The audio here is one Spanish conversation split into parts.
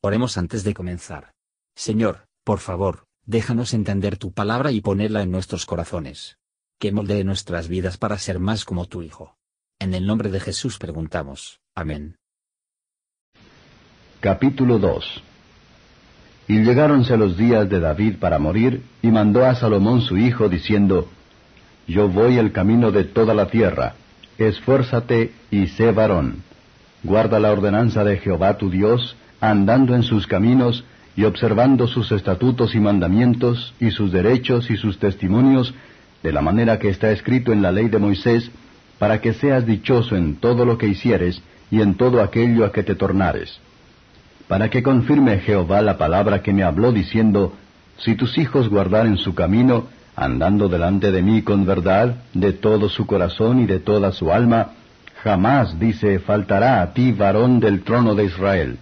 Oremos antes de comenzar. Señor, por favor, déjanos entender tu palabra y ponerla en nuestros corazones. Que moldee nuestras vidas para ser más como tu Hijo. En el nombre de Jesús preguntamos. Amén. Capítulo 2 Y llegáronse los días de David para morir, y mandó a Salomón su hijo, diciendo, Yo voy el camino de toda la tierra, esfuérzate y sé varón. Guarda la ordenanza de Jehová tu Dios, andando en sus caminos y observando sus estatutos y mandamientos y sus derechos y sus testimonios, de la manera que está escrito en la ley de Moisés, para que seas dichoso en todo lo que hicieres y en todo aquello a que te tornares. Para que confirme Jehová la palabra que me habló diciendo, si tus hijos guardaren su camino, andando delante de mí con verdad, de todo su corazón y de toda su alma, jamás, dice, faltará a ti varón del trono de Israel.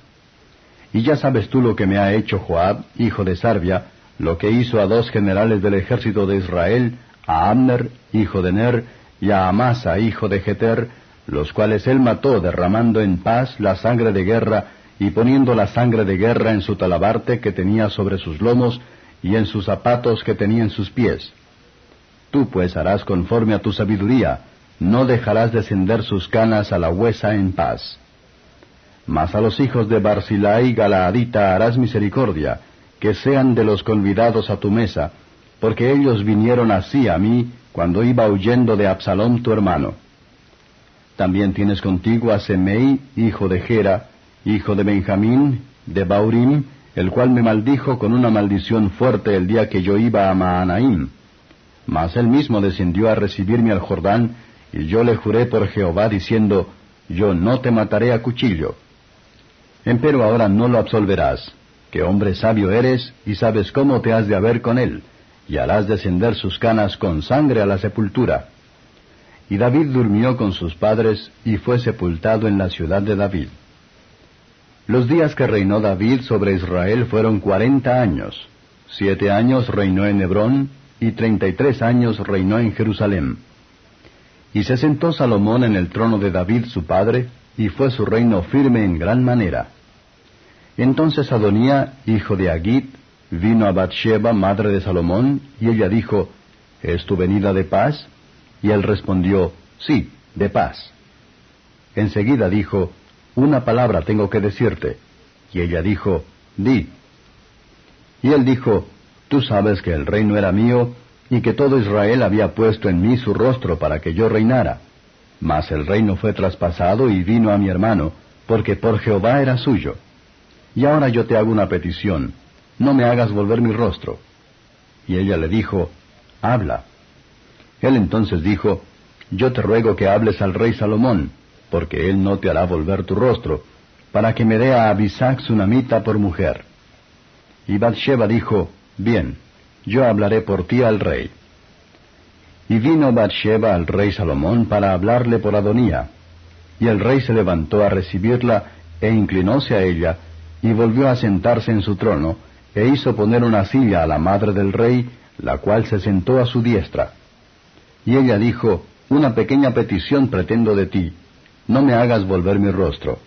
Y ya sabes tú lo que me ha hecho Joab, hijo de Sarbia, lo que hizo a dos generales del ejército de Israel, a Amner, hijo de Ner, y a Amasa, hijo de Jeter, los cuales él mató derramando en paz la sangre de guerra y poniendo la sangre de guerra en su talabarte que tenía sobre sus lomos y en sus zapatos que tenía en sus pies. Tú pues harás conforme a tu sabiduría, no dejarás descender sus canas a la huesa en paz. Mas a los hijos de Barzilai Galaadita harás misericordia, que sean de los convidados a tu mesa, porque ellos vinieron así a mí cuando iba huyendo de Absalom tu hermano. También tienes contigo a Semei, hijo de Gera, hijo de Benjamín, de Baurim, el cual me maldijo con una maldición fuerte el día que yo iba a Maanaim. Mas él mismo descendió a recibirme al Jordán, y yo le juré por Jehová diciendo, Yo no te mataré a cuchillo. Empero ahora no lo absolverás, que hombre sabio eres y sabes cómo te has de haber con él, y harás descender sus canas con sangre a la sepultura. Y David durmió con sus padres y fue sepultado en la ciudad de David. Los días que reinó David sobre Israel fueron cuarenta años. Siete años reinó en Hebrón y treinta y tres años reinó en Jerusalén. Y se sentó Salomón en el trono de David su padre, y fue su reino firme en gran manera. Entonces Adonía, hijo de Agit, vino a Bathsheba, madre de Salomón, y ella dijo, ¿Es tu venida de paz? Y él respondió, Sí, de paz. Enseguida dijo, Una palabra tengo que decirte. Y ella dijo, Di. Y él dijo, Tú sabes que el reino era mío, y que todo Israel había puesto en mí su rostro para que yo reinara. Mas el reino fue traspasado y vino a mi hermano, porque por Jehová era suyo. Y ahora yo te hago una petición, no me hagas volver mi rostro. Y ella le dijo, Habla. Él entonces dijo, Yo te ruego que hables al rey Salomón, porque él no te hará volver tu rostro, para que me dé a Abisac Sunamita por mujer. Y Bathsheba dijo, Bien, yo hablaré por ti al rey. Y vino Bathsheba al rey Salomón para hablarle por Adonía. Y el rey se levantó a recibirla e inclinóse a ella, y volvió a sentarse en su trono, e hizo poner una silla a la madre del rey, la cual se sentó a su diestra. Y ella dijo, Una pequeña petición pretendo de ti, no me hagas volver mi rostro.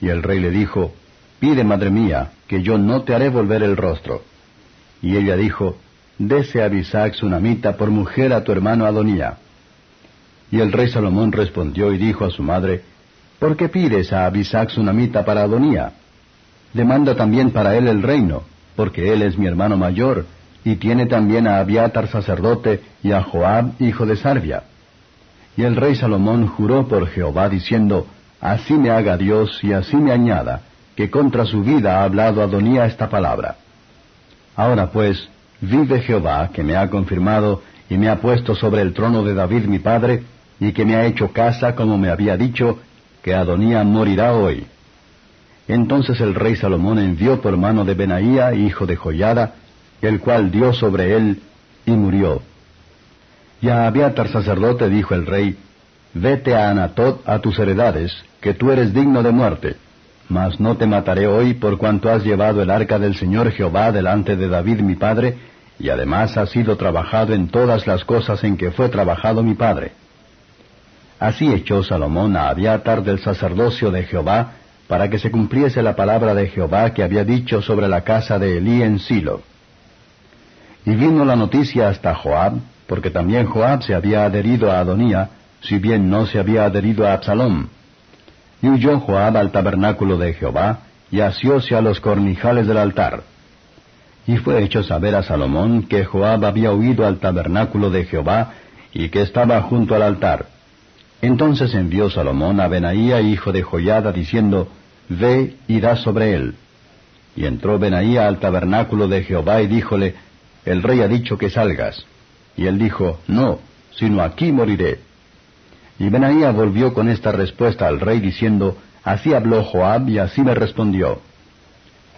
Y el rey le dijo, Pide, madre mía, que yo no te haré volver el rostro. Y ella dijo, Dese a Bisac Sunamita por mujer a tu hermano Adonía. Y el rey Salomón respondió y dijo a su madre, ¿Por qué pides a Abisac Sunamita para Adonía? Demanda también para él el reino, porque él es mi hermano mayor, y tiene también a Abiatar sacerdote y a Joab hijo de Sarbia. Y el rey Salomón juró por Jehová diciendo, Así me haga Dios y así me añada, que contra su vida ha hablado Adonía esta palabra. Ahora pues, vive Jehová, que me ha confirmado y me ha puesto sobre el trono de David mi padre, y que me ha hecho casa como me había dicho, que Adonía morirá hoy. Entonces el rey Salomón envió por mano de Benaía, hijo de Joyada, el cual dio sobre él y murió. Y a Abiatar sacerdote dijo el rey, Vete a Anatot a tus heredades, que tú eres digno de muerte. Mas no te mataré hoy por cuanto has llevado el arca del Señor Jehová delante de David mi padre, y además has sido trabajado en todas las cosas en que fue trabajado mi padre. Así echó Salomón a Abiatar del sacerdocio de Jehová, para que se cumpliese la palabra de Jehová que había dicho sobre la casa de Elí en Silo. Y vino la noticia hasta Joab, porque también Joab se había adherido a Adonía, si bien no se había adherido a Absalom. Y huyó Joab al tabernáculo de Jehová, y asióse a los cornijales del altar. Y fue hecho saber a Salomón que Joab había huido al tabernáculo de Jehová, y que estaba junto al altar. Entonces envió Salomón a Benaía, hijo de Joyada, diciendo, Ve y da sobre él. Y entró Benaía al tabernáculo de Jehová y díjole, El rey ha dicho que salgas. Y él dijo, No, sino aquí moriré. Y Benaía volvió con esta respuesta al rey diciendo, Así habló Joab y así me respondió.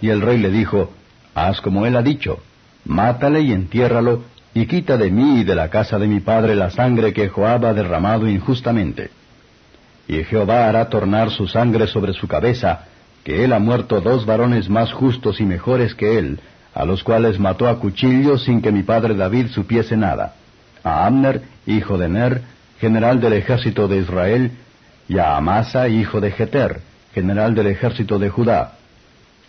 Y el rey le dijo, Haz como él ha dicho, mátale y entiérralo, y quita de mí y de la casa de mi padre la sangre que Joab ha derramado injustamente. Y Jehová hará tornar su sangre sobre su cabeza, que él ha muerto dos varones más justos y mejores que él, a los cuales mató a cuchillo sin que mi padre David supiese nada, a Amner, hijo de Ner, general del ejército de Israel, y a Amasa, hijo de Jeter, general del ejército de Judá.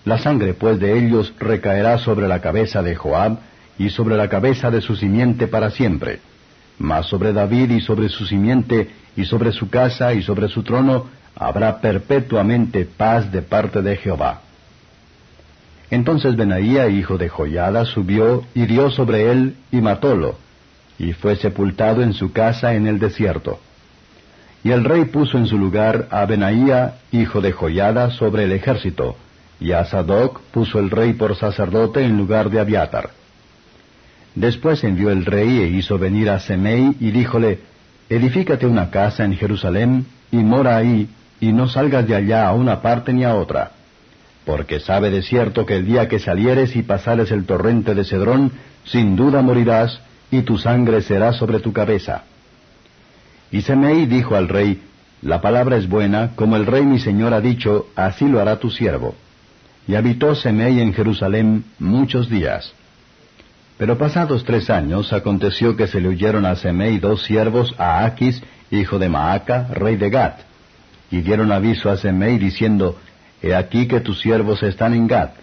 La sangre pues de ellos recaerá sobre la cabeza de Joab, y sobre la cabeza de su simiente para siempre. Mas sobre David y sobre su simiente, y sobre su casa y sobre su trono, habrá perpetuamente paz de parte de Jehová. Entonces Benaía, hijo de Joyada, subió, y dio sobre él, y matólo, y fue sepultado en su casa en el desierto. Y el rey puso en su lugar a Benaía, hijo de Joyada, sobre el ejército, y a Sadoc puso el rey por sacerdote en lugar de Abiatar. Después envió el rey e hizo venir a Semei y díjole, Edifícate una casa en Jerusalén y mora ahí, y no salgas de allá a una parte ni a otra. Porque sabe de cierto que el día que salieres y pasares el torrente de Cedrón, sin duda morirás, y tu sangre será sobre tu cabeza. Y Semei dijo al rey, La palabra es buena, como el rey mi señor ha dicho, así lo hará tu siervo. Y habitó Semei en Jerusalén muchos días. Pero pasados tres años aconteció que se le huyeron a Semei dos siervos a Aquis, hijo de Maaca, rey de Gat. Y dieron aviso a Semei diciendo, He aquí que tus siervos están en Gat.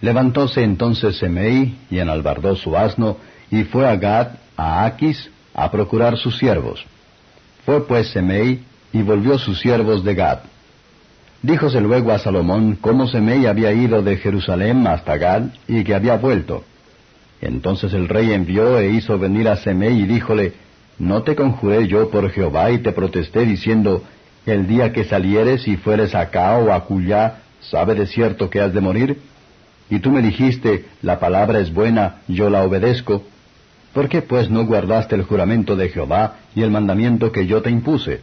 Levantóse entonces Semei y enalbardó su asno, y fue a Gat, a Aquis, a procurar sus siervos. Fue pues Semei, y volvió sus siervos de Gad. Díjose luego a Salomón cómo Semei había ido de Jerusalén hasta Gad, y que había vuelto. Entonces el rey envió e hizo venir a Semei y díjole, ¿No te conjuré yo por Jehová y te protesté diciendo, el día que salieres y fueres acá o acullá, sabe de cierto que has de morir? Y tú me dijiste, la palabra es buena, yo la obedezco. ¿Por qué pues no guardaste el juramento de Jehová y el mandamiento que yo te impuse?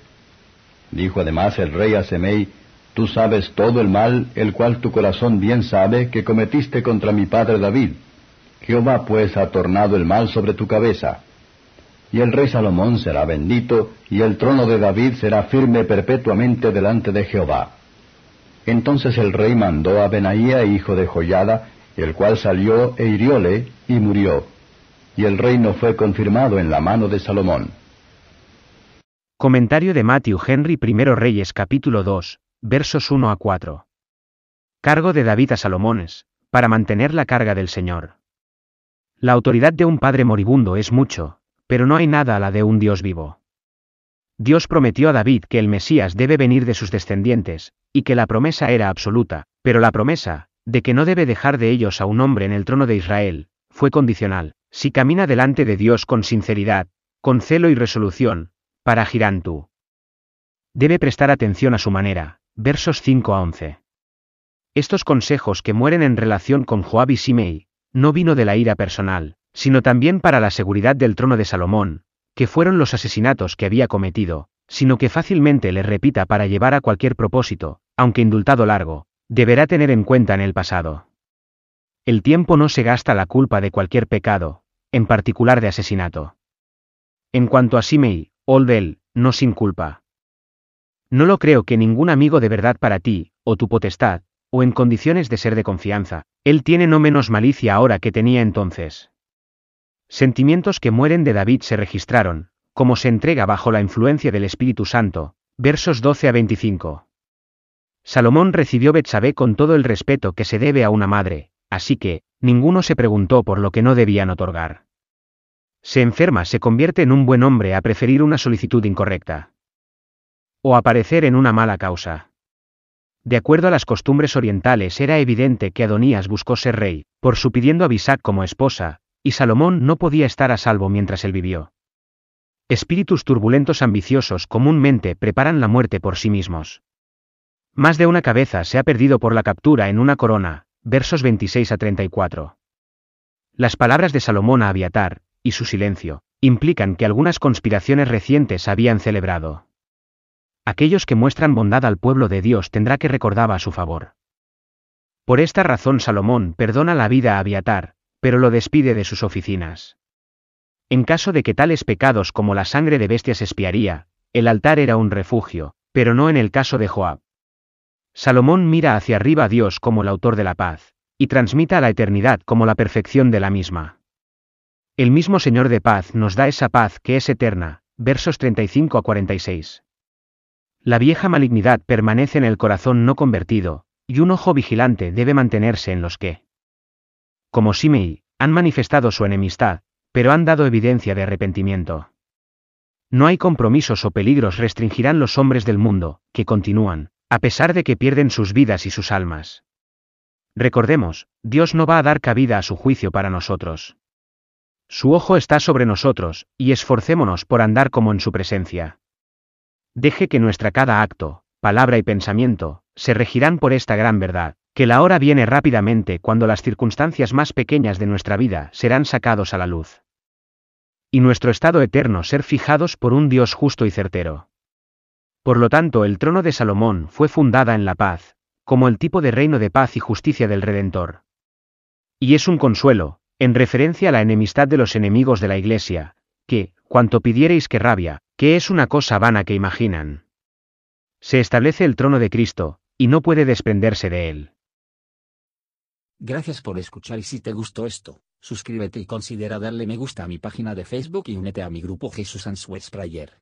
Dijo además el rey a Semei, Tú sabes todo el mal, el cual tu corazón bien sabe, que cometiste contra mi padre David Jehová pues ha tornado el mal sobre tu cabeza. Y el rey Salomón será bendito, y el trono de David será firme perpetuamente delante de Jehová. Entonces el rey mandó a Benaía, hijo de Joyada, el cual salió e hirióle, y murió. Y el reino fue confirmado en la mano de Salomón. Comentario de Matthew Henry I Reyes capítulo 2, versos 1 a 4. Cargo de David a Salomones, para mantener la carga del Señor. La autoridad de un padre moribundo es mucho, pero no hay nada a la de un Dios vivo. Dios prometió a David que el Mesías debe venir de sus descendientes, y que la promesa era absoluta, pero la promesa, de que no debe dejar de ellos a un hombre en el trono de Israel, fue condicional, si camina delante de Dios con sinceridad, con celo y resolución, para Girantú. Debe prestar atención a su manera, versos 5 a 11. Estos consejos que mueren en relación con Joab y Simei, no vino de la ira personal, sino también para la seguridad del trono de Salomón, que fueron los asesinatos que había cometido, sino que fácilmente le repita para llevar a cualquier propósito, aunque indultado largo, deberá tener en cuenta en el pasado. El tiempo no se gasta la culpa de cualquier pecado, en particular de asesinato. En cuanto a Simei, Oldel, no sin culpa. No lo creo que ningún amigo de verdad para ti, o tu potestad, o en condiciones de ser de confianza, él tiene no menos malicia ahora que tenía entonces. Sentimientos que mueren de David se registraron, como se entrega bajo la influencia del Espíritu Santo, versos 12 a 25. Salomón recibió Betsabé con todo el respeto que se debe a una madre, así que, ninguno se preguntó por lo que no debían otorgar. Se enferma se convierte en un buen hombre a preferir una solicitud incorrecta. O aparecer en una mala causa. De acuerdo a las costumbres orientales era evidente que Adonías buscó ser rey, por su pidiendo a Bisac como esposa, y Salomón no podía estar a salvo mientras él vivió. Espíritus turbulentos ambiciosos comúnmente preparan la muerte por sí mismos. Más de una cabeza se ha perdido por la captura en una corona, versos 26 a 34. Las palabras de Salomón a Abiatar, y su silencio, implican que algunas conspiraciones recientes habían celebrado. Aquellos que muestran bondad al pueblo de Dios tendrá que recordaba a su favor. Por esta razón Salomón perdona la vida a Abiatar, pero lo despide de sus oficinas. En caso de que tales pecados como la sangre de bestias espiaría, el altar era un refugio, pero no en el caso de Joab. Salomón mira hacia arriba a Dios como el autor de la paz, y transmita a la eternidad como la perfección de la misma. El mismo Señor de paz nos da esa paz que es eterna, versos 35 a 46. La vieja malignidad permanece en el corazón no convertido, y un ojo vigilante debe mantenerse en los que, como Simei, han manifestado su enemistad, pero han dado evidencia de arrepentimiento. No hay compromisos o peligros restringirán los hombres del mundo, que continúan, a pesar de que pierden sus vidas y sus almas. Recordemos, Dios no va a dar cabida a su juicio para nosotros. Su ojo está sobre nosotros, y esforcémonos por andar como en su presencia. Deje que nuestra cada acto, palabra y pensamiento, se regirán por esta gran verdad, que la hora viene rápidamente cuando las circunstancias más pequeñas de nuestra vida serán sacados a la luz. Y nuestro estado eterno ser fijados por un Dios justo y certero. Por lo tanto, el trono de Salomón fue fundada en la paz, como el tipo de reino de paz y justicia del Redentor. Y es un consuelo, en referencia a la enemistad de los enemigos de la Iglesia, que, cuanto pidiereis que rabia, que es una cosa vana que imaginan. Se establece el trono de Cristo, y no puede desprenderse de él. Gracias por escuchar y si te gustó esto, suscríbete y considera darle me gusta a mi página de Facebook y únete a mi grupo Jesús Answers Prayer.